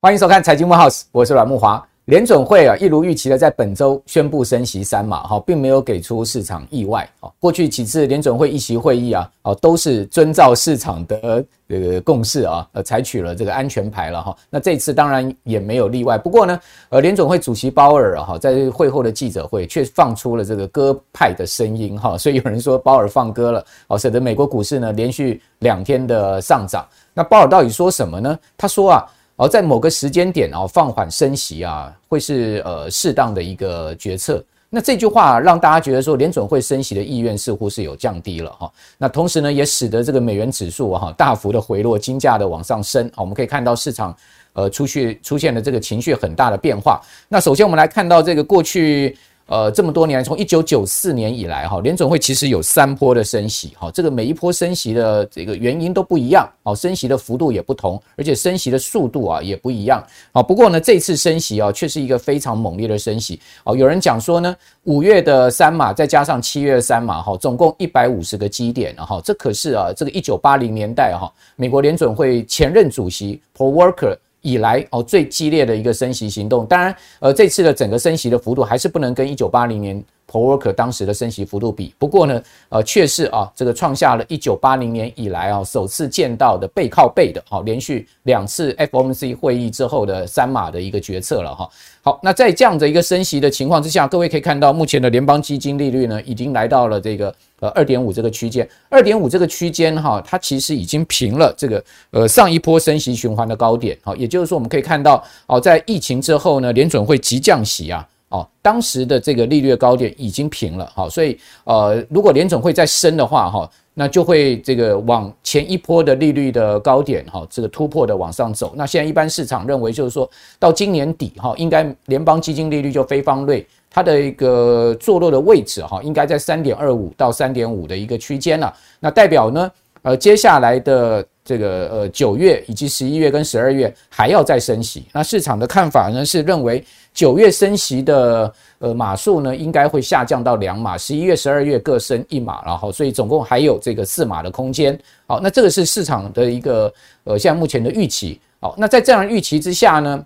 欢迎收看《财经木 house》，我是阮慕华。联准会啊，一如预期的在本周宣布升息三码，哈，并没有给出市场意外。过去几次联准会议息会议啊，哦，都是遵照市场的这个共识啊，呃，采取了这个安全牌了哈。那这次当然也没有例外。不过呢，呃，联准会主席鲍尔哈，在会后的记者会却放出了这个鸽派的声音哈，所以有人说鲍尔放鸽了，哦，使得美国股市呢连续两天的上涨。那鲍尔到底说什么呢？他说啊。而在某个时间点啊，放缓升息啊，会是呃适当的一个决策。那这句话让大家觉得说，联准会升息的意愿似乎是有降低了哈。那同时呢，也使得这个美元指数哈大幅的回落，金价的往上升。我们可以看到市场呃出去出现了这个情绪很大的变化。那首先我们来看到这个过去。呃，这么多年，从一九九四年以来，哈，联准会其实有三波的升息，哈，这个每一波升息的这个原因都不一样，哦，升息的幅度也不同，而且升息的速度啊也不一样，啊，不过呢，这次升息啊却是一个非常猛烈的升息，哦，有人讲说呢，五月的三码再加上七月的三码，哈，总共一百五十个基点，哈，这可是啊，这个一九八零年代哈，美国联准会前任主席 Paul Volcker 以来哦，最激烈的一个升息行动，当然，呃，这次的整个升息的幅度还是不能跟一九八零年 Paul Volcker 当时的升息幅度比。不过呢，呃，却是啊，这个创下了一九八零年以来啊首次见到的背靠背的，好，连续两次 FOMC 会议之后的三码的一个决策了哈。好，那在这样的一个升息的情况之下，各位可以看到，目前的联邦基金利率呢，已经来到了这个。呃，二点五这个区间，二点五这个区间哈，它其实已经平了这个呃上一波升息循环的高点，好，也就是说我们可以看到哦，在疫情之后呢，联准会急降息啊，哦，当时的这个利率的高点已经平了，好，所以呃，如果联总会再升的话哈，那就会这个往前一波的利率的高点哈，这个突破的往上走。那现在一般市场认为就是说到今年底哈，应该联邦基金利率就非方瑞。它的一个坐落的位置哈，应该在三点二五到三点五的一个区间了。那代表呢，呃，接下来的这个呃九月以及十一月跟十二月还要再升息。那市场的看法呢是认为九月升息的呃码数呢应该会下降到两码，十一月、十二月各升一码，然后所以总共还有这个四码的空间。好，那这个是市场的一个呃现在目前的预期。好，那在这样的预期之下呢，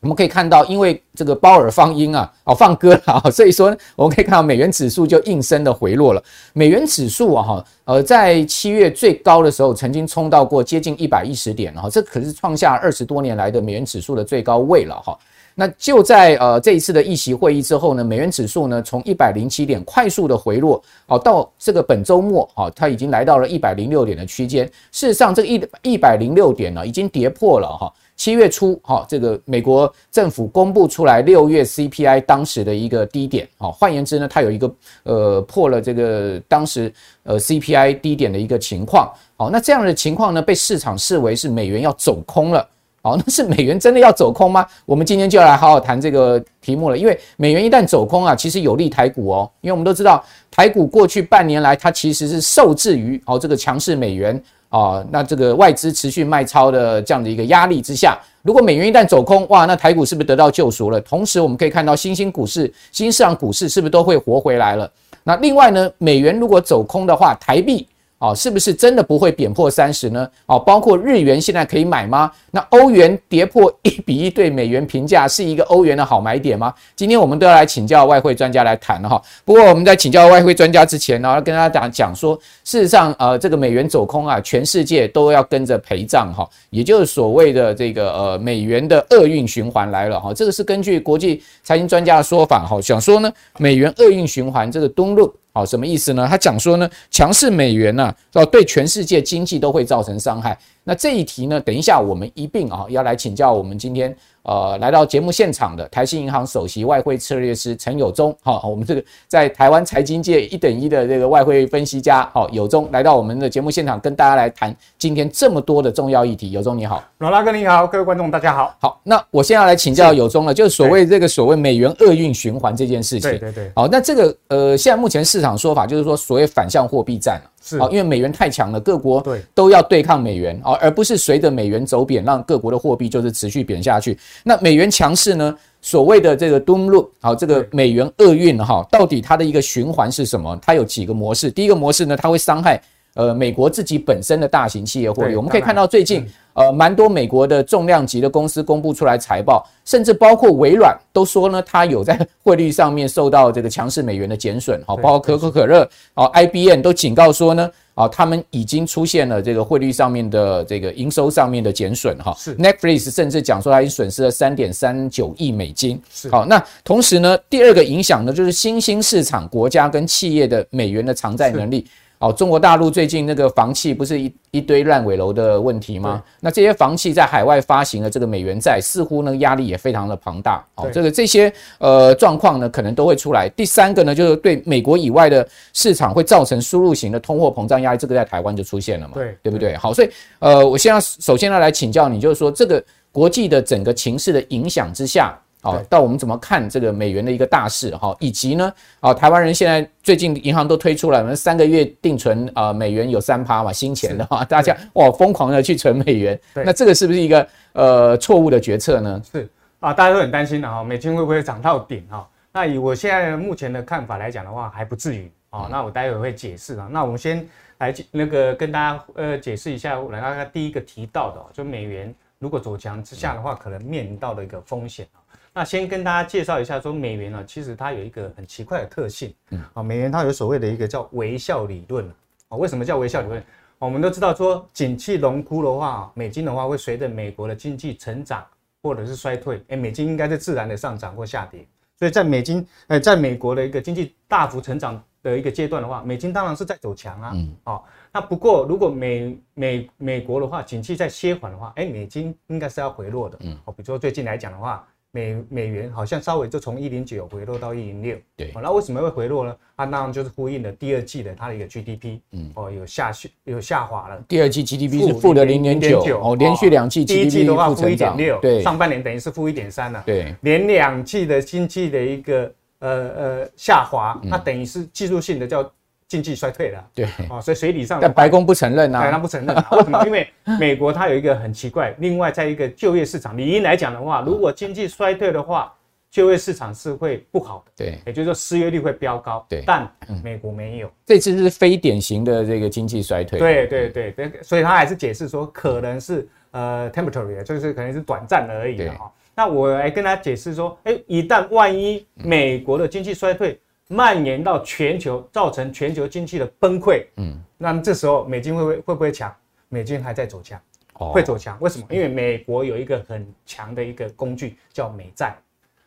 我们可以看到，因为这个鲍尔放鹰啊，哦放鸽了，所以说，我们可以看到美元指数就应声的回落了。美元指数啊，哈，呃，在七月最高的时候，曾经冲到过接近一百一十点，哈，这可是创下二十多年来的美元指数的最高位了，哈。那就在呃这一次的议息会议之后呢，美元指数呢从一百零七点快速的回落，哦，到这个本周末，哦，它已经来到了一百零六点的区间。事实上，这个一一百零六点呢，已经跌破了哈。七月初，哈，这个美国政府公布出来六月 CPI 当时的一个低点，好，换言之呢，它有一个呃破了这个当时呃 CPI 低点的一个情况，好，那这样的情况呢，被市场视为是美元要走空了，好，那是美元真的要走空吗？我们今天就要来好好谈这个题目了，因为美元一旦走空啊，其实有利台股哦，因为我们都知道台股过去半年来它其实是受制于哦这个强势美元。啊，那这个外资持续卖超的这样的一个压力之下，如果美元一旦走空，哇，那台股是不是得到救赎了？同时，我们可以看到新兴股市、新兴市场股市是不是都会活回来了？那另外呢，美元如果走空的话，台币。哦，是不是真的不会贬破三十呢？哦，包括日元现在可以买吗？那欧元跌破一比一对美元评价是一个欧元的好买点吗？今天我们都要来请教外汇专家来谈了哈。不过我们在请教外汇专家之前呢，要跟大家讲讲说，事实上，呃，这个美元走空啊，全世界都要跟着陪葬哈，也就是所谓的这个呃美元的厄运循环来了哈。这个是根据国际财经专家的说法哈，想说呢，美元厄运循环这个登陆。好，什么意思呢？他讲说呢，强势美元呢，哦，对全世界经济都会造成伤害。那这一题呢，等一下我们一并啊，要来请教我们今天。呃，来到节目现场的台新银行首席外汇策略师陈友忠，好，我们这个在台湾财经界一等一的这个外汇分析家，好，友忠来到我们的节目现场，跟大家来谈今天这么多的重要议题。友忠你好，罗大哥你好，各位观众大家好。好，那我现在要来请教友忠了，就是所谓这个所谓美元厄运循环这件事情。对对对。好，那这个呃，现在目前市场说法就是说，所谓反向货币战。是啊，因为美元太强了，各国都要对抗美元啊，而不是随着美元走贬，让各国的货币就是持续贬下去。那美元强势呢？所谓的这个 doom loop，好，这个美元厄运哈，到底它的一个循环是什么？它有几个模式？第一个模式呢，它会伤害。呃，美国自己本身的大型企业获利，我们可以看到最近呃蛮多美国的重量级的公司公布出来财报，甚至包括微软都说呢，它有在汇率上面受到这个强势美元的减损，好，包括可口可乐，哦，IBM 都警告说呢，啊，他们已经出现了这个汇率上面的这个营收上面的减损，哈，是 Netflix 甚至讲说它已经损失了三点三九亿美金，是好，那同时呢，第二个影响呢，就是新兴市场国家跟企业的美元的偿债能力。哦，中国大陆最近那个房企不是一一堆烂尾楼的问题吗？那这些房企在海外发行的这个美元债，似乎呢压力也非常的庞大。哦，这个这些呃状况呢，可能都会出来。第三个呢，就是对美国以外的市场会造成输入型的通货膨胀压力，这个在台湾就出现了嘛？对，对不对？好，所以呃，我现在首先要来请教你，就是说这个国际的整个情势的影响之下。好，到我们怎么看这个美元的一个大势哈，以及呢，啊，台湾人现在最近银行都推出了，我们三个月定存啊，美元有三趴嘛，新钱的话，大家哇疯狂的去存美元，那这个是不是一个呃错误的决策呢？是啊，大家都很担心的哈，美金会不会涨到顶哈？那以我现在目前的看法来讲的话，还不至于啊。那我待会会解释啊。那我们先来那个跟大家呃解释一下，来看看第一个提到的，就美元如果走强之下的话，可能面临到的一个风险啊。那先跟大家介绍一下，说美元呢，其实它有一个很奇怪的特性，嗯，啊，美元它有所谓的一个叫微笑理论，啊，为什么叫微笑理论？我们都知道说，景气荣枯的话，美金的话会随着美国的经济成长或者是衰退，哎，美金应该是自然的上涨或下跌，所以在美金，呃，在美国的一个经济大幅成长的一个阶段的话，美金当然是在走强啊，嗯，好，那不过如果美美美国的话，景气在歇缓的话，哎，美金应该是要回落的，嗯，好，比如说最近来讲的话。美美元好像稍微就从一零九回落到一零六，对，那为什么会回落呢？它当然就是呼应了第二季的它的一个 GDP，嗯，哦，有下去有下滑了。第二季 GDP 是负的零点九，哦，连续两季 GDP 第一季的话负一点六，对，上半年等于是负一点三了，对，连两季的经济的一个呃呃下滑，它等于是技术性的叫。经济衰退了，对。哦，所以水理上，但白宫不承认啊，他不承认，啊。为什么？因为美国它有一个很奇怪，另外在一个就业市场理应来讲的话，如果经济衰退的话，就业市场是会不好的，对，也就是说失业率会飙高，对，但美国没有，这次是非典型的这个经济衰退，对对对。对，所以他还是解释说可能是呃 temporary，就是可能是短暂而已的哈。那我来跟他解释说，哎，一旦万一美国的经济衰退，蔓延到全球，造成全球经济的崩溃。嗯，那么这时候美金会不会会不会强？美金还在走强，哦、会走强。为什么？因为美国有一个很强的一个工具叫美债。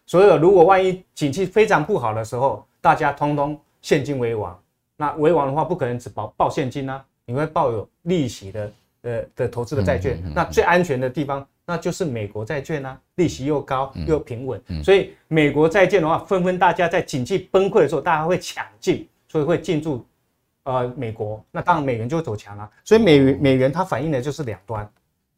所以如果万一景气非常不好的时候，大家通通现金为王。那为王的话，不可能只抱抱现金啊，你会抱有利息的呃的投资的债券。嗯嗯嗯嗯、那最安全的地方。那就是美国债券啊，利息又高又平稳，嗯嗯、所以美国债券的话，纷纷大家在景气崩溃的时候，大家会抢进，所以会进驻呃美国，那当然美元就会走强啊。所以美元美元它反映的就是两端，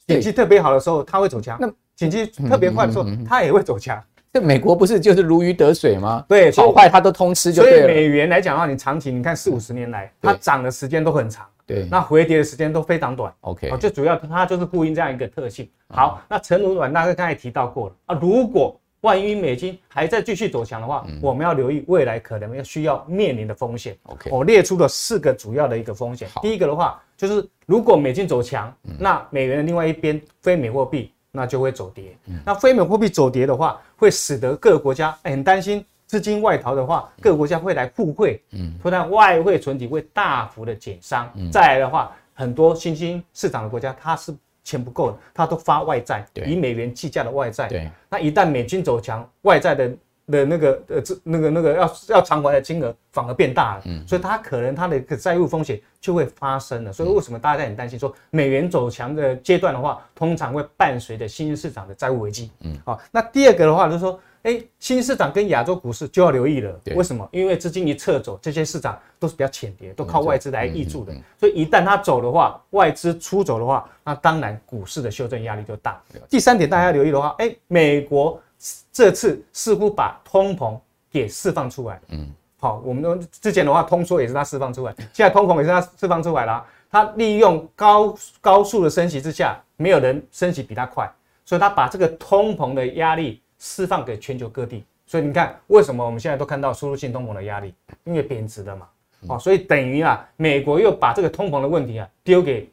景气特别好的时候它会走强，那景气特别坏的时候它也会走强。这美国不是就是如鱼得水吗？对，好坏它都通吃就对了。所以美元来讲的话，你长期你看四五十年来，它涨的时间都很长。对，那回跌的时间都非常短。OK，最主要它就是呼应这样一个特性。好，那诚如阮大哥刚才提到过了啊，如果万一美金还在继续走强的话，我们要留意未来可能要需要面临的风险。OK，我列出了四个主要的一个风险。第一个的话，就是如果美金走强，那美元的另外一边非美货币那就会走跌。那非美货币走跌的话，会使得各个国家很担心。资金外逃的话，各个国家会来互惠，嗯，不然外汇存底会大幅的减伤。嗯，再来的话，很多新兴市场的国家，它是钱不够的，它都发外债，以美元计价的外债。对，那一旦美金走强，外债的的那个呃，这那个那个要要偿还的金额反而变大了。嗯，所以它可能它的债务风险就会发生了。所以为什么大家很担心说美元走强的阶段的话，通常会伴随着新兴市场的债务危机。嗯，好，那第二个的话就是说。哎，新市场跟亚洲股市就要留意了。为什么？因为资金一撤走，这些市场都是比较浅碟，都靠外资来挹注的。所以一旦它走的话，外资出走的话，那当然股市的修正压力就大。第三点，大家留意的话，哎，美国这次似乎把通膨给释放出来。嗯，好，我们之前的话，通缩也是它释放出来，现在通膨也是它释放出来了。它利用高高速的升息之下，没有人升息比它快，所以它把这个通膨的压力。释放给全球各地。所以你看，为什么我们现在都看到输入性通膨的压力？因为贬值了嘛。哦，所以等于啊，美国又把这个通膨的问题啊丢给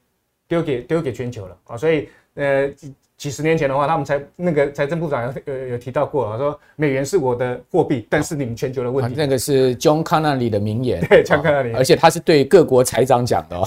丢给丢给全球了啊。所以呃。几十年前的话，他们财那个财政部长有有有提到过，说美元是我的货币，但是你们全球的问题。那个是 John Connelly 的名言，对，John Connelly，而且他是对各国财长讲的哦，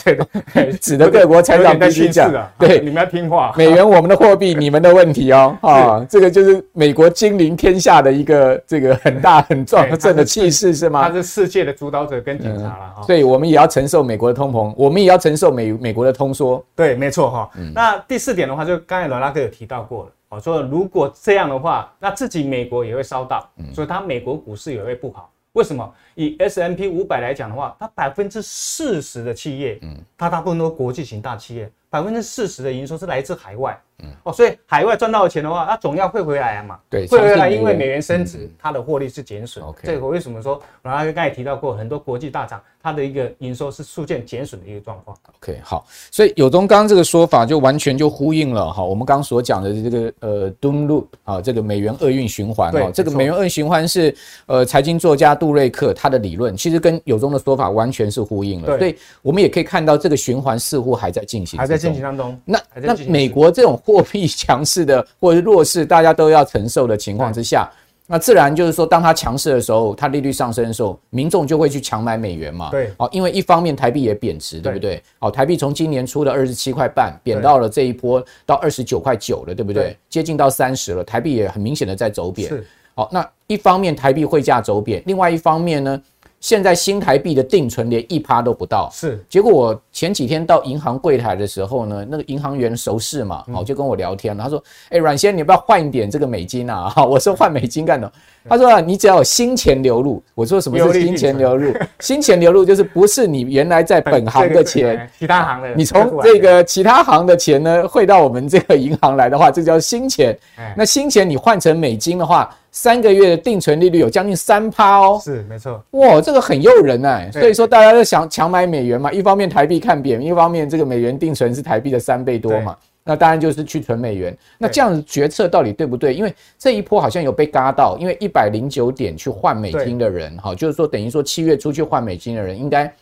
对，指的各国财长必须讲，对，你们要听话。美元我们的货币，你们的问题哦，啊，这个就是美国君临天下的一个这个很大很壮盛的气势是吗？他是世界的主导者跟警察了哈，所以我们也要承受美国的通膨，我们也要承受美美国的通缩。对，没错哈。那第四点的话，就刚才罗拉哥有提到过了。我说，如果这样的话，那自己美国也会烧到，所以它美国股市也会不好。为什么？以 S M P 五百来讲的话，它百分之四十的企业，嗯它大部分都国际型大企业，百分之四十的营收是来自海外。嗯哦，所以海外赚到的钱的话，它总要汇回来嘛。对，汇回来，因为美元升值，它的获利是减损。OK，这个为什么说？然后刚才提到过，很多国际大厂，它的一个营收是出现减损的一个状况。OK，好，所以有中刚这个说法就完全就呼应了哈，我们刚刚所讲的这个呃 Doom Loop 啊，这个美元厄运循环啊，这个美元厄运循环是呃财经作家杜瑞克他的理论，其实跟有中的说法完全是呼应了。所以我们也可以看到这个循环似乎还在进行，还在进行当中。那那美国这种货币 强。势的，或者是弱势，大家都要承受的情况之下，那自然就是说，当它强势的时候，它利率上升的时候，民众就会去强买美元嘛。对，哦，因为一方面台币也贬值，对不对？哦，台币从今年初的二十七块半贬到了这一波到二十九块九了，对不对？接近到三十了，台币也很明显的在走贬。是，哦，那一方面台币汇价走贬，另外一方面呢？现在新台币的定存连一趴都不到，是。结果我前几天到银行柜台的时候呢，那个银行员熟识嘛，好就跟我聊天，他说：“哎，阮先，你要不要换一点这个美金啊？”哈，我说换美金干的。他说：“啊，你只要有新钱流入。”我说：“什么是新钱流入？新钱流入就是不是你原来在本行的钱，其他行的，你从这个其他行的钱呢汇到我们这个银行来的话，这叫新钱。那新钱你换成美金的话。”三个月的定存利率有将近三趴哦，是没错，哇，这个很诱人哎，所以说大家都想强买美元嘛，一方面台币看贬，一方面这个美元定存是台币的三倍多嘛，那当然就是去存美元，那这样子决策到底对不对？因为这一波好像有被嘎到，因为一百零九点去换美金的人，哈，就是说等于说七月出去换美金的人应该。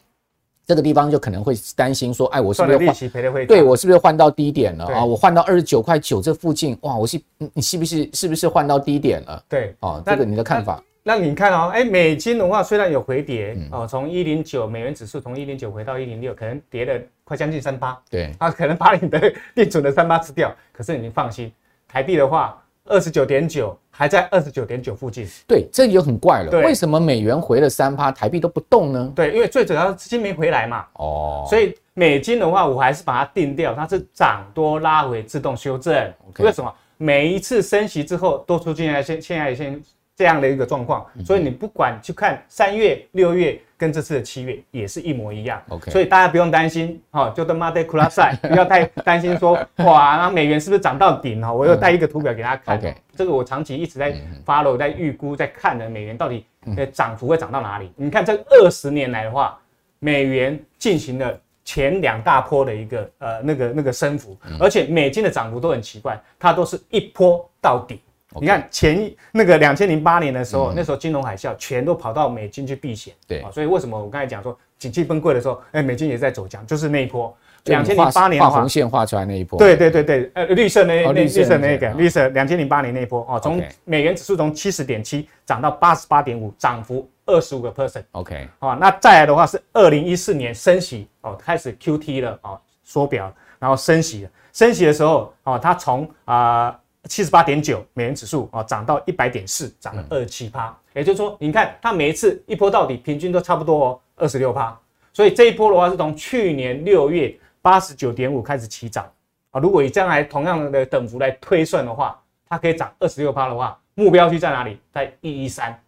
这个地方就可能会担心说，哎，我是不是换？对，我是不是换到低点了啊？我换到二十九块九这附近，哇，我是你是不是是不是换到低点了？对，哦，这个你的看法？那你看哦，哎，美金的话虽然有回跌哦，从一零九美元指数从一零九回到一零六，可能跌了快将近三八，对，啊，可能把你的 定存的三八吃掉。可是你放心，台币的话。二十九点九还在二十九点九附近，对，这就很怪了。对，为什么美元回了三趴，台币都不动呢？对，因为最主要资金没回来嘛。哦，所以美金的话，我还是把它定掉，它是涨多拉回自动修正。为什么？每一次升息之后都出现在现现在先这样的一个状况，所以你不管去看三月、六月。跟这次的七月也是一模一样，OK，所以大家不用担心，哈，就跟马德库拉塞不要太担心说，哇，那美元是不是涨到顶哈？我又带一个图表给大家看，OK，这个我长期一直在 follow，在预估，在看的美元到底呃涨幅会涨到哪里？你看这二十年来的话，美元进行了前两大波的一个呃那个那个升幅，而且美金的涨幅都很奇怪，它都是一波到底。你看前那个两千零八年的时候，嗯、那时候金融海啸，全都跑到美金去避险。对啊，所以为什么我刚才讲说景气崩溃的时候，哎，美金也在走强，就是那一波。两千零八年画红线画出来那一波。对对对对，呃，绿色那那绿色那个绿色，两千零八年那一波哦，从美元指数从七十点七涨到八十八点五，涨幅二十五个 percent。OK，好，那再来的话是二零一四年升息哦，开始 QT 了哦，缩表，然后升息了，升息的时候哦，它从啊。七十八点九美元指数啊，涨到一百点四，涨了二七趴。也就是说，你看它每一次一波到底，平均都差不多哦，二十六趴。所以这一波的话，是从去年六月八十九点五开始起涨啊。如果以将来同样的等幅来推算的话，它可以涨二十六趴的话，目标区在哪里？在一一三。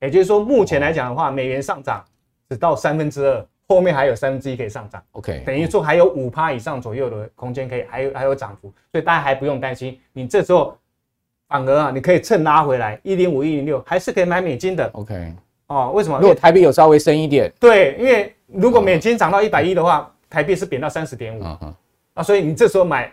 也就是说，目前来讲的话，美元上涨只到三分之二。后面还有三分之一可以上涨，OK，等于说还有五趴以上左右的空间可以，还有还有涨幅，所以大家还不用担心。你这时候反而啊，你可以趁拉回来一零五一零六，还是可以买美金的，OK，哦，为什么？如果台币有稍微升一点，对，因为如果美金涨到一百一的话，台币是贬到三十点五，啊，所以你这时候买。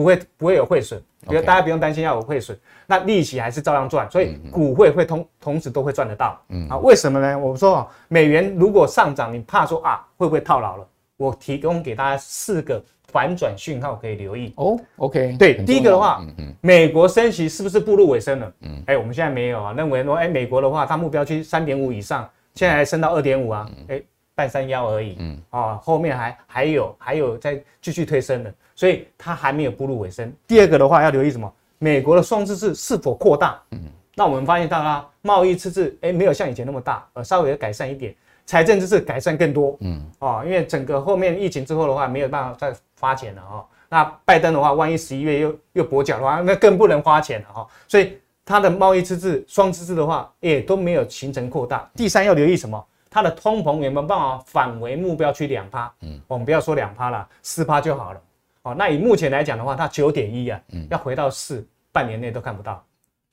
不会不会有汇损，比如大家不用担心要有汇损，那利息还是照样赚，所以股汇会同同时都会赚得到。嗯，啊，为什么呢？我说美元如果上涨，你怕说啊会不会套牢了？我提供给大家四个反转讯号可以留意。哦，OK，对，第一个的话，美国升息是不是步入尾声了？嗯，哎，我们现在没有啊，认为说，哎，美国的话，它目标区三点五以上，现在还升到二点五啊，哎。半山腰而已，嗯，啊，后面还还有还有再继续推升的，所以它还没有步入尾声。第二个的话要留意什么？美国的双赤字是否扩大？嗯，那我们发现到啦贸易赤字，哎，没有像以前那么大，呃，稍微的改善一点，财政赤字改善更多，嗯，哦，因为整个后面疫情之后的话，没有办法再发钱了哦。那拜登的话，万一十一月又又跛脚的话，那更不能花钱了哈。所以它的贸易赤字、双赤字的话，也都没有形成扩大。第三要留意什么？它的通膨有没有办法返回目标区两趴？嗯，我们不要说两趴了，四趴就好了。哦，那以目前来讲的话，它九点一啊，嗯，要回到四，半年内都看不到，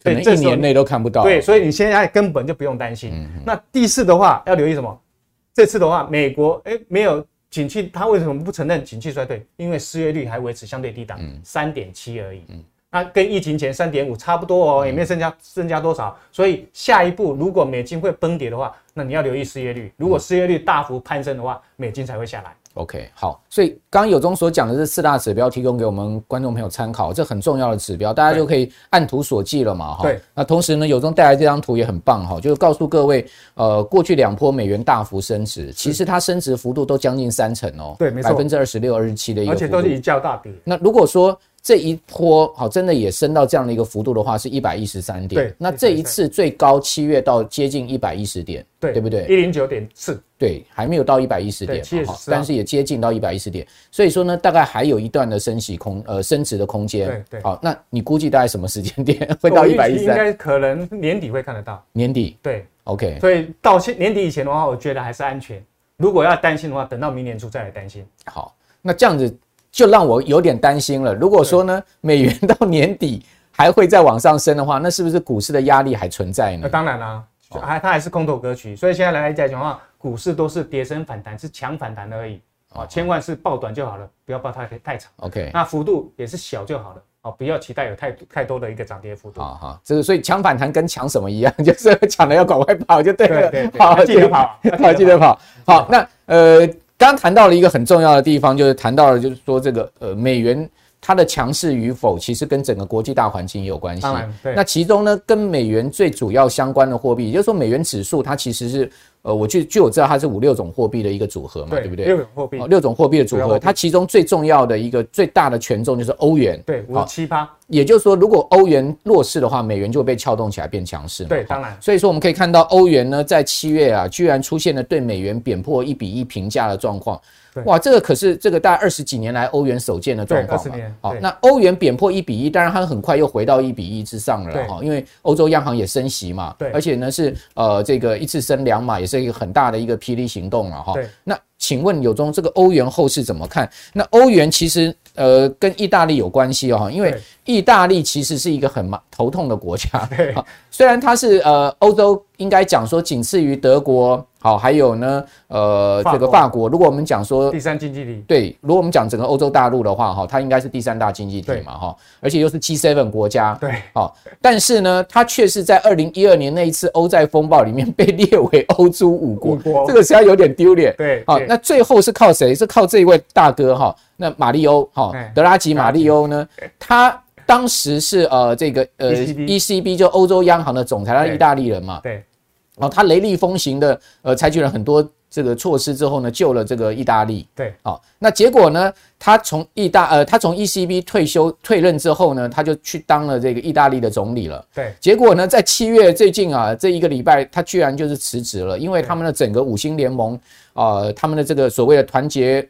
所以一年内都看不到。对，所以你现在根本就不用担心。嗯，那第四的话要留意什么？这次的话，美国哎没有景气，它为什么不承认景气衰退？因为失业率还维持相对低档，三点七而已。嗯。那跟疫情前三点五差不多哦，也没有增加增加多少，所以下一步如果美金会崩跌的话，那你要留意失业率。如果失业率大幅攀升的话，美金才会下来。OK，好，所以刚刚有中所讲的这四大指标提供给我们观众朋友参考，这很重要的指标，大家就可以按图索骥了嘛，哈。对。那同时呢，有中带来这张图也很棒哈，就是告诉各位，呃，过去两波美元大幅升值，其实它升值幅度都将近三成哦。对，没错。百分之二十六、二十七的一个。而且都是一较大跌。那如果说这一波好，真的也升到这样的一个幅度的话，是一百一十三点。对，那这一次最高七月到接近一百一十点，对，对不对？一零九点四，对，还没有到一百一十点，但是也接近到一百一十点。所以说呢，大概还有一段的升息空，呃，升值的空间。对对。好，那你估计大概什么时间点会到一百一十三？应该可能年底会看得到。年底。对，OK。所以到现年底以前的话，我觉得还是安全。如果要担心的话，等到明年初再来担心。好，那这样子。就让我有点担心了。如果说呢，美元到年底还会再往上升的话，那是不是股市的压力还存在呢？那当然啦，还它还是空头格局，所以现在来讲的话，股市都是跌升反弹，是强反弹而已。哦，千万是抱短就好了，不要抱太太长。OK，那幅度也是小就好了。哦，不要期待有太太多的一个涨跌幅度。好好，这个所以强反弹跟抢什么一样，就是抢了要赶快跑就对了。对对，好，记得跑，好，记得跑。好，那呃。刚谈到了一个很重要的地方，就是谈到了，就是说这个呃美元它的强势与否，其实跟整个国际大环境也有关系。那其中呢，跟美元最主要相关的货币，也就是说美元指数，它其实是。呃，我据据我知道，它是五六种货币的一个组合嘛，对，对不对？六种货币，六种货币的组合，它其中最重要的一个最大的权重就是欧元，对，五七八。也就是说，如果欧元弱势的话，美元就会被撬动起来变强势。对，当然。所以说，我们可以看到欧元呢，在七月啊，居然出现了对美元贬破一比一平价的状况。哇，这个可是这个大概二十几年来欧元首见的状况。二十年。好，那欧元贬破一比一，当然它很快又回到一比一之上了哈，因为欧洲央行也升息嘛，对，而且呢是呃这个一次升两码，也是一个很大的一个霹雳行动了哈。对，那请问有中这个欧元后市怎么看？那欧元其实呃跟意大利有关系哦，因为意大利其实是一个很头痛的国家。对，虽然它是呃欧洲应该讲说仅次于德国。好，还有呢，呃，这个法国，如果我们讲说第三经济体，对，如果我们讲整个欧洲大陆的话，哈，它应该是第三大经济体嘛，哈，而且又是 G7 国家，对，好，但是呢，它却是在二零一二年那一次欧债风暴里面被列为欧洲五国，这个实在有点丢脸，对，好，那最后是靠谁？是靠这一位大哥哈，那马利欧，哈，德拉吉马利欧呢，他当时是呃这个呃 ECB 就欧洲央行的总裁，他是意大利人嘛，对。哦，他雷厉风行的，呃，采取了很多这个措施之后呢，救了这个意大利。对，好，那结果呢，他从意大，呃，他从 ECB 退休退任之后呢，他就去当了这个意大利的总理了。对，结果呢，在七月最近啊，这一个礼拜，他居然就是辞职了，因为他们的整个五星联盟，呃，他们的这个所谓的团结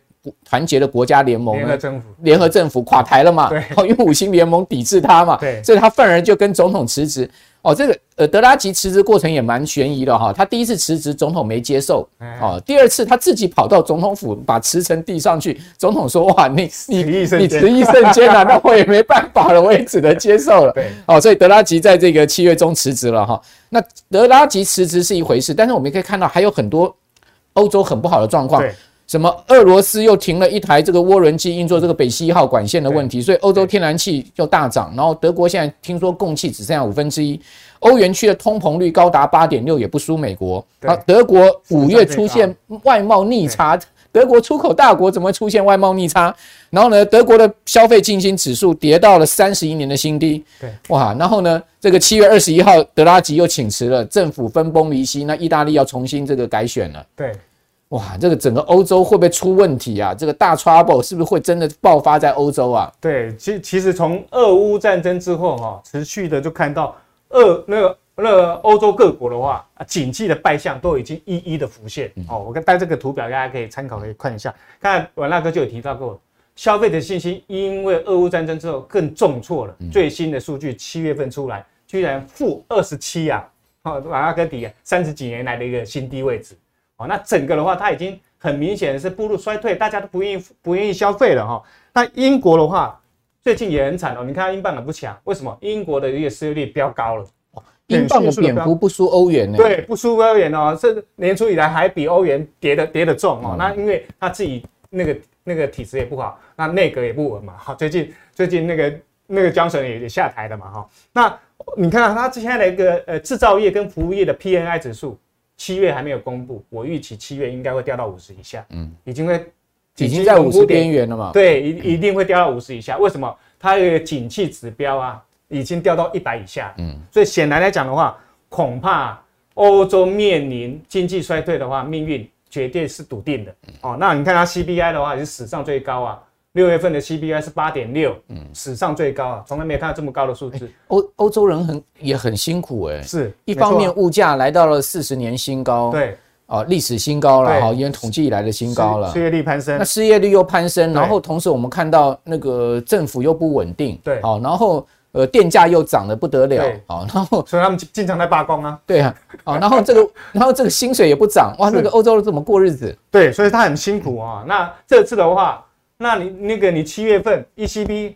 团结的国家联盟，联合政府，联合政府垮台了嘛？对，因为五星联盟抵制他嘛。对，所以他愤而就跟总统辞职。哦，这个呃，德拉吉辞职过程也蛮悬疑的哈。他第一次辞职，总统没接受。哦，第二次他自己跑到总统府，把辞呈递上去。总统说：“哇，你你你辞意瞬间啊！”那我也没办法了，我也只能接受了。对，哦，所以德拉吉在这个七月中辞职了哈。那德拉吉辞职是一回事，但是我们可以看到还有很多欧洲很不好的状况。什么俄罗斯又停了一台这个涡轮机运作这个北溪一号管线的问题，所以欧洲天然气就大涨。然后德国现在听说供气只剩下五分之一，欧元区的通膨率高达八点六，也不输美国。啊，德国五月出现外贸逆差，德国出口大国怎么会出现外贸逆差？然后呢，德国的消费信心指数跌到了三十一年的新低。对，哇，然后呢，这个七月二十一号，德拉吉又请辞了，政府分崩离析，那意大利要重新这个改选了。对。哇，这个整个欧洲会不会出问题啊？这个大 trouble 是不是会真的爆发在欧洲啊？对，其其实从俄乌战争之后哈，持续的就看到俄那个那个欧洲各国的话啊，景气的败相都已经一一的浮现。哦，我跟带这个图表，大家可以参考，可以看一下。看阮大哥就有提到过，消费者信心因为俄乌战争之后更重挫了。最新的数据七月份出来，居然负二十七啊！哦，阮大哥底三十几年来的一个新低位置。哦，那整个的话，它已经很明显是步入衰退，大家都不愿意不愿意消费了哈。那英国的话，最近也很惨哦。你看英镑很不强，为什么？英国的一个失业率飙高了，英镑的贬幅不输欧元呢？对，不输欧元哦，是年初以来还比欧元跌的跌的重哦。那因为他自己那个那个体质也不好，那内阁也不稳嘛。好，最近最近那个那个江省也也下台了嘛哈。那你看他现在的一个呃制造业跟服务业的 P N I 指数。七月还没有公布，我预期七月应该会掉到五十以下，嗯，已经会已经在五十边缘了嘛？对，一一定会掉到五十以下。为什么？它有一个景气指标啊，已经掉到一百以下，嗯，所以显然来讲的话，恐怕欧洲面临经济衰退的话，命运绝对是笃定的。哦，那你看它 CPI 的话，也是史上最高啊。六月份的 CPI 是八点六，嗯，史上最高啊，从来没有看到这么高的数字。欧欧洲人很也很辛苦哎、欸，是一方面物价来到了四十年新高，对，啊历史新高了哈，因为统计以来的新高了，失业率攀升，那失业率又攀升，然后同时我们看到那个政府又不稳定，对，好，然后呃电价又涨得不得了，好，然后所以他们经常在罢工啊，对啊，好，然后这个 然后这个薪水也不涨，哇，那个欧洲人怎么过日子？对，所以他很辛苦啊。那这次的话。那你那个你七月份 ECB，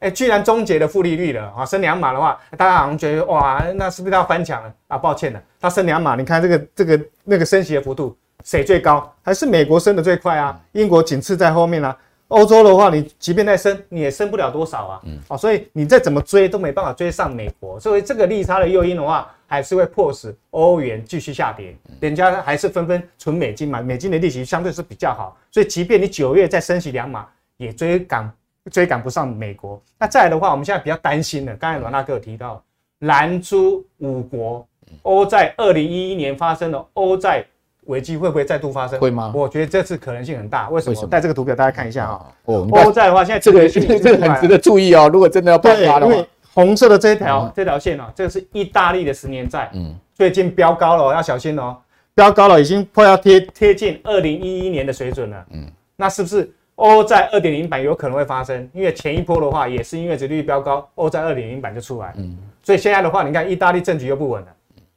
哎，居然终结了负利率了啊！升两码的话，大家好像觉得哇，那是不是要翻墙了啊？抱歉了，它升两码，你看这个这个那个升息的幅度谁最高？还是美国升的最快啊？英国仅次在后面啊。欧洲的话，你即便再升，你也升不了多少啊。嗯，哦，所以你再怎么追都没办法追上美国。所以这个利差的诱因的话，还是会迫使欧元继续下跌。人家还是纷纷存美金嘛，美金的利息相对是比较好。所以即便你九月再升息两码，也追赶追赶不上美国。那再来的话，我们现在比较担心的，刚才阮大哥有提到，蓝猪五国欧债二零一一年发生的欧债。危机会不会再度发生？会吗？我觉得这次可能性很大。为什么？带这个图表大家看一下啊。哦，欧债的话，现在这个这个很值得注意哦。如果真的要爆发的话，因为红色的这条这条线啊，这个是意大利的十年债，嗯，最近飙高了，要小心哦。飙高了，已经快要贴贴近二零一一年的水准了。嗯，那是不是欧债二点零版有可能会发生？因为前一波的话也是因为殖利率飙高，欧债二点零版就出来。嗯，所以现在的话，你看意大利政局又不稳了。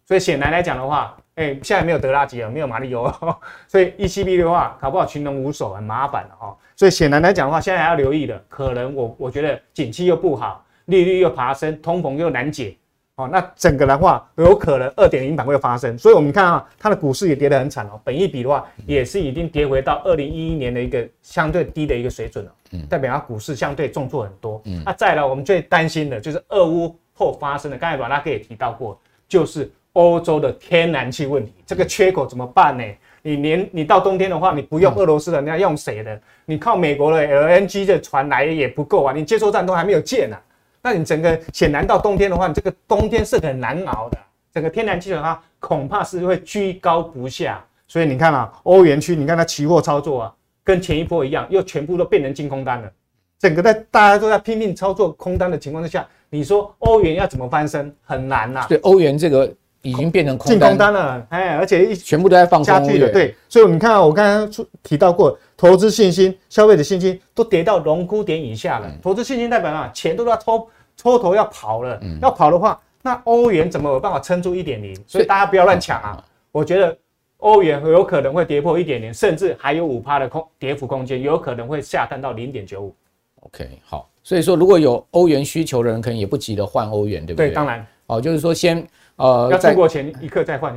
所以显然来讲的话，哎、欸，现在没有德拉吉了，没有马里欧，所以 ECB 的话，搞不好群龙无首，很麻烦了哈。所以显然来讲的话，现在还要留意的，可能我我觉得景气又不好，利率又爬升，通膨又难解，哦，那整个的话有可能二点零版会发生。所以我们看啊，它的股市也跌得很惨哦，本一比的话也是已经跌回到二零一一年的一个相对低的一个水准了，代表它股市相对重挫很多。那再来，我们最担心的就是俄乌后发生的，刚才阮大哥也提到过，就是。欧洲的天然气问题，这个缺口怎么办呢？你连你到冬天的话，你不用俄罗斯的，你要用谁的？你靠美国的 LNG 的船来也不够啊，你接收站都还没有建呢、啊。那你整个显然到冬天的话，你这个冬天是很难熬的。整个天然气的话，恐怕是会居高不下。所以你看啊，欧元区，你看它期货操作啊，跟前一波一样，又全部都变成净空单了。整个在大家都在拼命操作空单的情况之下，你说欧元要怎么翻身？很难呐、啊。对欧元这个。已经变成净空单了，哎，而且一全部都在放加剧的，对，所以你看啊，我刚刚出提到过，投资信心、消费者信心都跌到荣枯点以下了。投资信心代表啊，钱都要抽抽头要跑了，要跑的话，那欧元怎么有办法撑住一点零？所以大家不要乱抢啊！我觉得欧元有可能会跌破一点零，甚至还有五趴的空跌幅空间，有可能会下探到零点九五。OK，好，所以说如果有欧元需求的人，可能也不急着换欧元，对不对？对，当然，哦，就是说先。呃，要出国前一刻再换。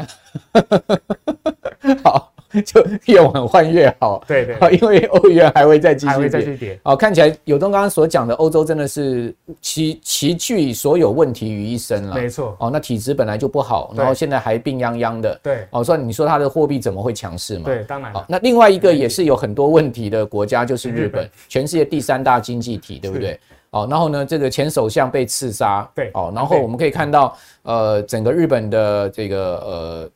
好。就越晚换越好。对对，对，因为欧元还会再继续跌，还会再去跌。哦，看起来有东刚刚所讲的欧洲真的是齐齐聚所有问题于一身了。没错。哦，那体质本来就不好，然后现在还病殃殃的。对。哦，所以你说它的货币怎么会强势嘛？对，当然。好，那另外一个也是有很多问题的国家就是日本，全世界第三大经济体，对不对？哦，然后呢，这个前首相被刺杀，对，哦，然后我们可以看到，呃，整个日本的这个呃，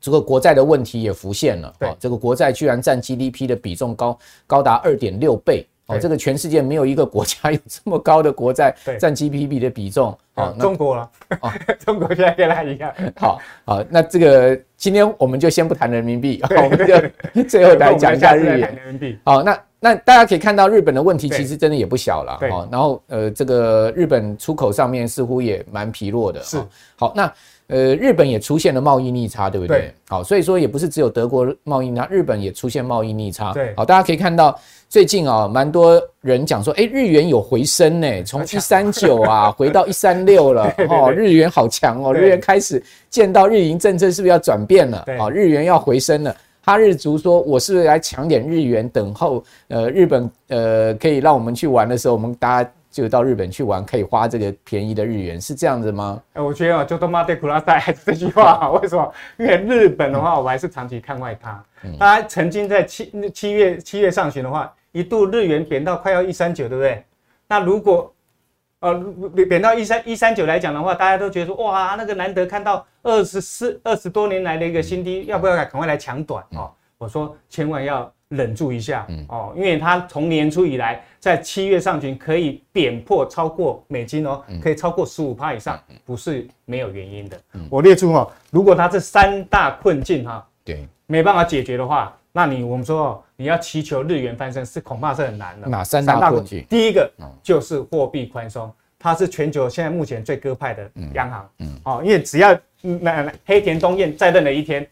这个国债的问题也浮现了，对，哦，这个国债居然占 GDP 的比重高高达二点六倍，哦，这个全世界没有一个国家 有这么高的国债占 GDP 的比重，哦，中国了，哦，中国现在跟他一样，好，好，那这个今天我们就先不谈人民币，我们就最后来讲一下日元，好，那。那大家可以看到，日本的问题其实真的也不小了，哦。然后呃，这个日本出口上面似乎也蛮疲弱的。是。好，那呃，日本也出现了贸易逆差，对不对？好，所以说也不是只有德国贸易逆差，日本也出现贸易逆差。对。好，大家可以看到最近啊，蛮多人讲说，哎，日元有回升呢，从一三九啊 回到一三六了。哦，日元好强哦，日元开始见到日银政策是不是要转变了？啊，日元要回升了。哈日族说：“我是不是来抢点日元，等候呃日本呃可以让我们去玩的时候，我们大家就到日本去玩，可以花这个便宜的日元，是这样子吗？”哎，我觉得就多妈对苦拉塞还是这句话，为什么？因为日本的话，我还是长期看外它。它曾经在七七月七月上旬的话，一度日元贬到快要一三九，对不对？那如果呃，贬到一三一三九来讲的话，大家都觉得说哇，那个难得看到二十四二十多年来的一个新低，要不要赶快来抢短哦？我说千万要忍住一下哦，因为它从年初以来，在七月上旬可以贬破超过美金哦，可以超过十五趴以上，不是没有原因的。我列出哦，如果它这三大困境哈，对，没办法解决的话，那你我们说哦，你要祈求日元翻身是恐怕是很难的。哪三大困境？第一个就是货币宽松，它是全球现在目前最鸽派的央行。嗯，哦，因为只要那黑田东彦在任的一天，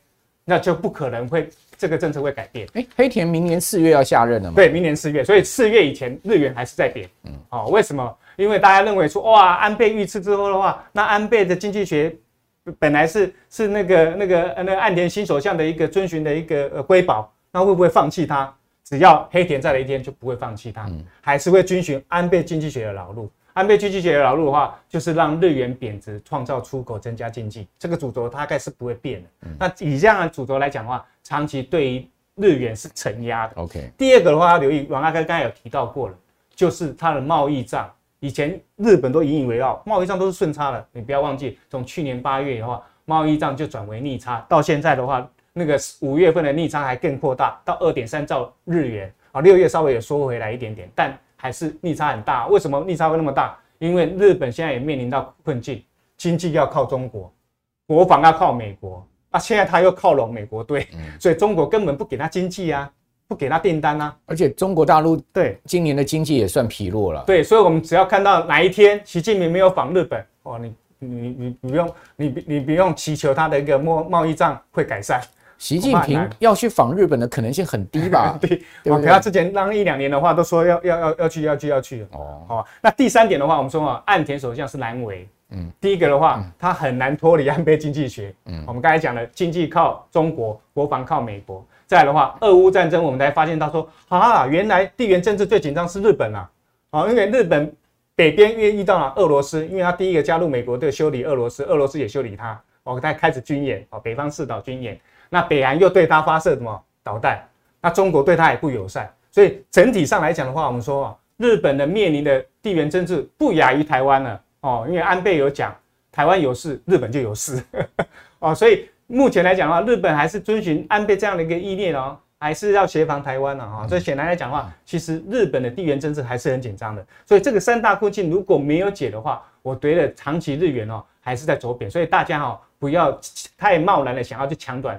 那就不可能会这个政策会改变。哎，黑田明年四月要下任了吗？对，明年四月，所以四月以前日元还是在贬。嗯，哦，为什么？因为大家认为说，哇，安倍遇刺之后的话，那安倍的经济学。本来是是那个那个那个岸田新首相的一个遵循的一个呃瑰宝，那会不会放弃它？只要黑田在的一天就不会放弃他，还是会遵循安倍经济学的老路。安倍经济学的老路的话，就是让日元贬值，创造出口，增加经济。这个主轴大概是不会变的。那以这样的主轴来讲的话，长期对于日元是承压的。OK。第二个的话要留意，王大哥刚才有提到过了，就是它的贸易账。以前日本都引以为傲，贸易账都是顺差的。你不要忘记，从去年八月的话，贸易账就转为逆差，到现在的话，那个五月份的逆差还更扩大到二点三兆日元啊。六月稍微也缩回来一点点，但还是逆差很大。为什么逆差会那么大？因为日本现在也面临到困境，经济要靠中国，国防要靠美国啊。现在他又靠拢美国队，所以中国根本不给他经济啊。不给他订单啊，而且中国大陆对今年的经济也算疲弱了。对，所以我们只要看到哪一天习近平没有访日本，哦，你你你你不用你你不用祈求他的一个贸贸易战会改善。习近平要去访日本的可能性很低吧？对，对不对？他之前当一两年的话，都说要要要要去要去要去。哦，好，那第三点的话，我们说啊，岸田首相是难为。嗯，第一个的话，它很难脱离安倍经济学。嗯，我们刚才讲了，经济靠中国，国防靠美国。再来的话，俄乌战争，我们才发现到说，啊，原来地缘政治最紧张是日本啊，啊，因为日本北边遇遇到了俄罗斯，因为他第一个加入美国队修理俄罗斯，俄罗斯也修理他，哦，他开始军演，哦，北方四岛军演，那北韩又对他发射什么导弹，那中国对他也不友善，所以整体上来讲的话，我们说啊，日本的面临的地缘政治不亚于台湾了，哦，因为安倍有讲，台湾有事，日本就有事，哦，所以。目前来讲的话，日本还是遵循安倍这样的一个意念哦，还是要协防台湾的哈。所以显然来讲的话，其实日本的地缘政治还是很紧张的。所以这个三大困境如果没有解的话，我觉得长期日元哦还是在走贬。所以大家哈不要太贸然的想要去抢短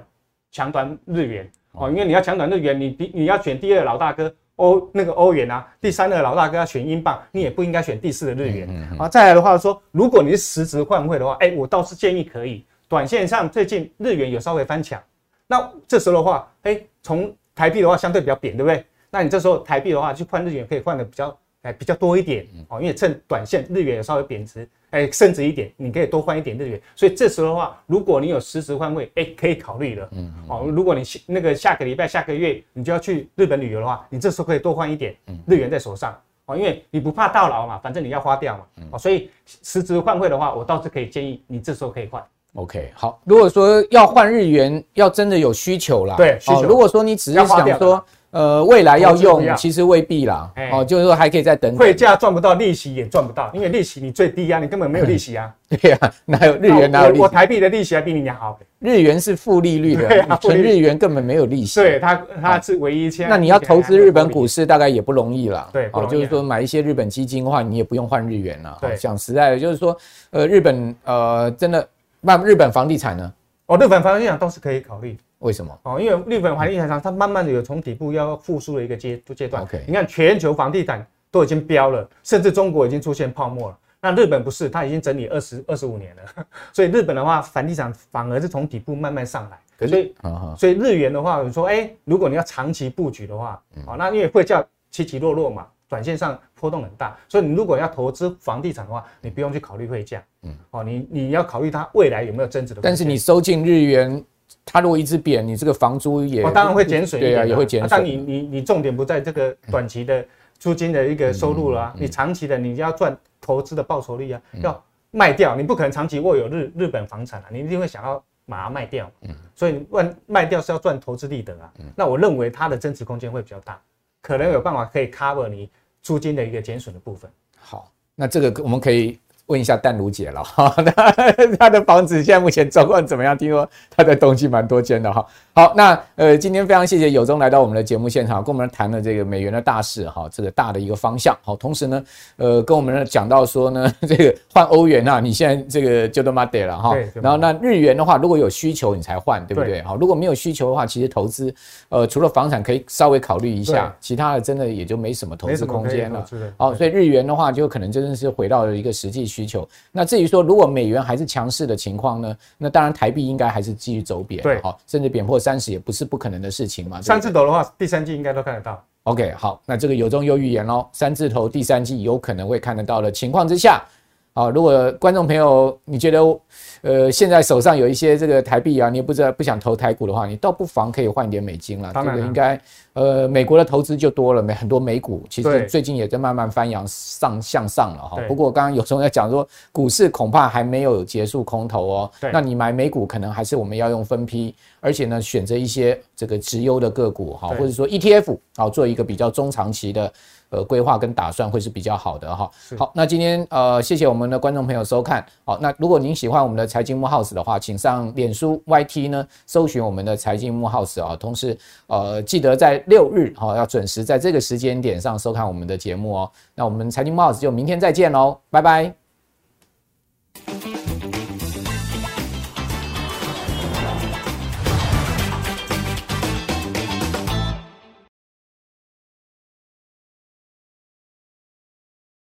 抢短日元哦，因为你要抢短日元，你第你要选第二老大哥欧那个欧元啊，第三的老大哥要选英镑，你也不应该选第四的日元啊。再来的话说，如果你是实质换汇的话，哎，我倒是建议可以。短线上最近日元有稍微翻强，那这时候的话，哎，从台币的话相对比较扁，对不对？那你这时候台币的话去换日元可以换的比较哎比较多一点哦，因为趁短线日元有稍微贬值，哎升值一点，你可以多换一点日元。所以这时候的话，如果你有实时换汇，哎，可以考虑了。嗯，嗯，哦，如果你那个下个礼拜、下个月你就要去日本旅游的话，你这时候可以多换一点日元在手上。哦，因为你不怕到老嘛，反正你要花掉嘛。哦，所以实质换汇的话，我倒是可以建议你这时候可以换。OK，好。如果说要换日元，要真的有需求啦。对，需求。如果说你只是想说，呃，未来要用，其实未必啦。哦，就是说还可以再等。汇价赚不到，利息也赚不到，因为利息你最低啊，你根本没有利息啊。对呀，哪有日元哪有利息？我台币的利息还比你好。日元是负利率的，纯日元根本没有利息。对，它它是唯一。那你要投资日本股市，大概也不容易啦。对，哦，就是说买一些日本基金的话，你也不用换日元了。对，讲实在的，就是说，呃，日本呃，真的。那日本房地产呢？哦，日本房地产倒是可以考虑。为什么？哦，因为日本房地产商它慢慢的有从底部要复苏的一个阶阶段。OK，你看全球房地产都已经飙了，甚至中国已经出现泡沫了。那日本不是，它已经整理二十二十五年了。所以日本的话，房地产反而是从底部慢慢上来。可是所以，所以日元的话，你说，哎、欸，如果你要长期布局的话，哦，那因为会叫起起落落嘛。短线上波动很大，所以你如果要投资房地产的话，你不用去考虑汇价，嗯，哦，你你要考虑它未来有没有增值的。但是你收进日元，它如果一直贬，你这个房租也，哦，当然会减损，对啊，也会减损。但你你你重点不在这个短期的租金的一个收入啦啊，你长期的你要赚投资的报酬率啊，要卖掉，你不可能长期握有日日本房产啊，你一定会想要把它卖掉，嗯，所以卖卖掉是要赚投资利得啊，那我认为它的增值空间会比较大。可能有办法可以 cover 你租金的一个减损的部分。好，那这个我们可以。问一下淡如姐了哈，她的房子现在目前状况怎么样？听说她在东京蛮多间的哈。好，那呃，今天非常谢谢有忠来到我们的节目现场，跟我们谈了这个美元的大事哈，这个大的一个方向。好，同时呢，呃，跟我们讲到说呢，这个换欧元啊，你现在这个就都买得了哈。然后那日元的话，如果有需求你才换，对不对？好，如果没有需求的话，其实投资呃除了房产可以稍微考虑一下，其他的真的也就没什么投资空间了。好，所以日元的话，就可能真的是回到了一个实际。需求。那至于说，如果美元还是强势的情况呢？那当然台币应该还是继续走贬，对，好，甚至贬破三十也不是不可能的事情嘛。三字头的话，第三季应该都看得到。OK，好，那这个有中有预言喽，三字头第三季有可能会看得到的情况之下。好，如果观众朋友你觉得，呃，现在手上有一些这个台币啊，你也不知道不想投台股的话，你倒不妨可以换一点美金了。这个应该，呃，美国的投资就多了，美很多美股其实最近也在慢慢翻扬上向上了哈。不过刚刚有时候在讲说，股市恐怕还没有结束空头哦。那你买美股可能还是我们要用分批，而且呢，选择一些这个直优的个股哈，或者说 ETF 好，做一个比较中长期的。呃，规划跟打算会是比较好的哈。好，那今天呃，谢谢我们的观众朋友收看。好，那如果您喜欢我们的财经木 house 的话，请上脸书 YT 呢，搜寻我们的财经木 house 啊。同时，呃，记得在六日哈要准时在这个时间点上收看我们的节目哦。那我们财经木 house 就明天再见喽，拜拜。